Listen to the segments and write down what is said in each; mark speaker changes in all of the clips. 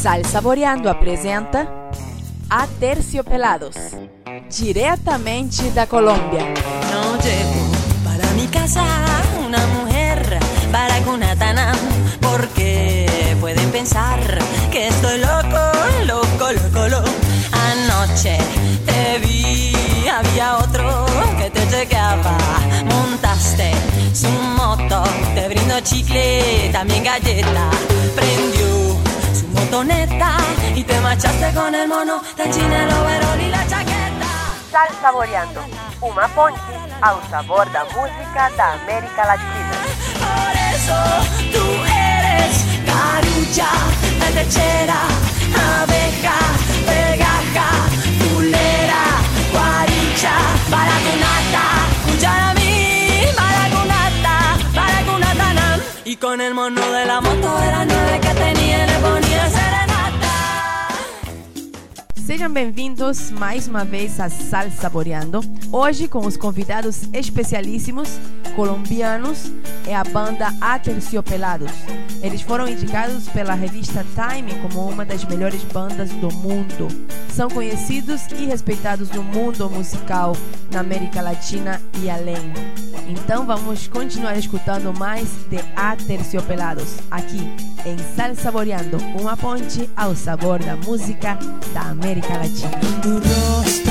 Speaker 1: Sal Saboreando apresenta Aterciopelados, diretamente da Colômbia.
Speaker 2: No llevo para mi casa una mujer para Gunatanam porque pueden pensar que estoy loco, loco, loco, loco. Anoche te vi, había otro que te chequeaba. Montaste su moto, te brindo chicle, también galleta. Prendió motoneta y te marchaste con el mono, tan china el overol y la chaqueta.
Speaker 3: Sal Saboreando, uma ponte ao sabor da música da América Latina.
Speaker 2: Por eso tú eres carucha, lechera, abeja, pegaja, fulera, guaricha, baracunata, cuchara mí, baracunata, baracunata, Y con el mono de la moto de nueve
Speaker 1: Sejam bem-vindos mais uma vez a Sal Saboreando. Hoje com os convidados especialíssimos colombianos é a banda Aterciopelados. Eles foram indicados pela revista Time como uma das melhores bandas do mundo. São conhecidos e respeitados no mundo musical, na América Latina e além. Então vamos continuar escutando mais de Aterciopelados aqui em Sal Saboreando, uma ponte ao sabor da música da América Latina.
Speaker 2: Tu rostro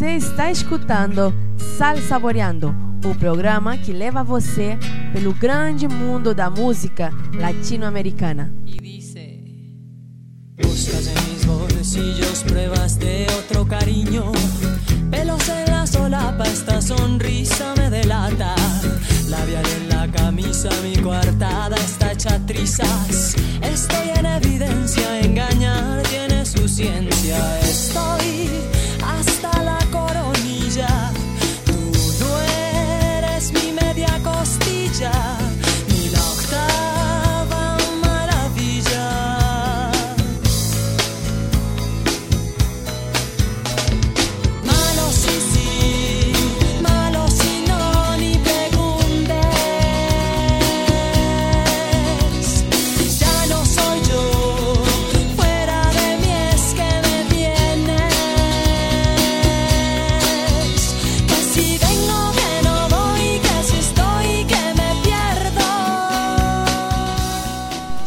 Speaker 1: Você está escutando Sal Saboreando, o programa que leva você pelo grande mundo da música latino-americana.
Speaker 2: y dice Buscas en mis bolsillos pruebas de otro cariño. Pelos en la solapa, esta sonrisa me delata. Labial en la camisa, mi coartada está hecha trizas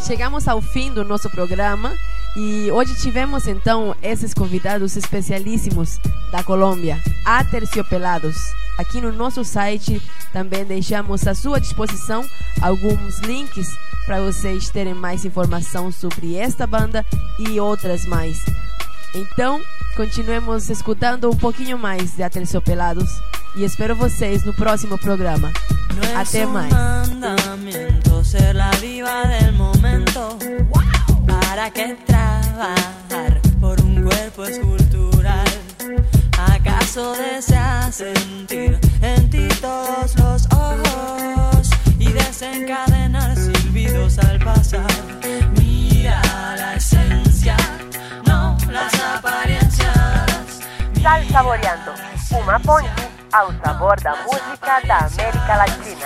Speaker 1: Chegamos ao fim do nosso programa e hoje tivemos então esses convidados especialíssimos da Colômbia, Aterciopelados. Aqui no nosso site também deixamos à sua disposição alguns links para vocês terem mais informação sobre esta banda e outras mais. Então, continuemos escutando um pouquinho mais de Aterciopelados e espero vocês no próximo programa.
Speaker 2: No es un mandamiento ser la diva del momento. ¿Para qué trabajar por un cuerpo escultural? ¿Acaso deseas sentir en ti todos los ojos y desencadenar silbidos al pasar? Mira la esencia, no las apariencias.
Speaker 3: Sal Saboreando, uma ponte
Speaker 2: ao sabor da música da América Latina.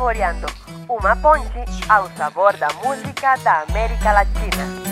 Speaker 2: saboreando uma ponte ao sabor da música da América Latina.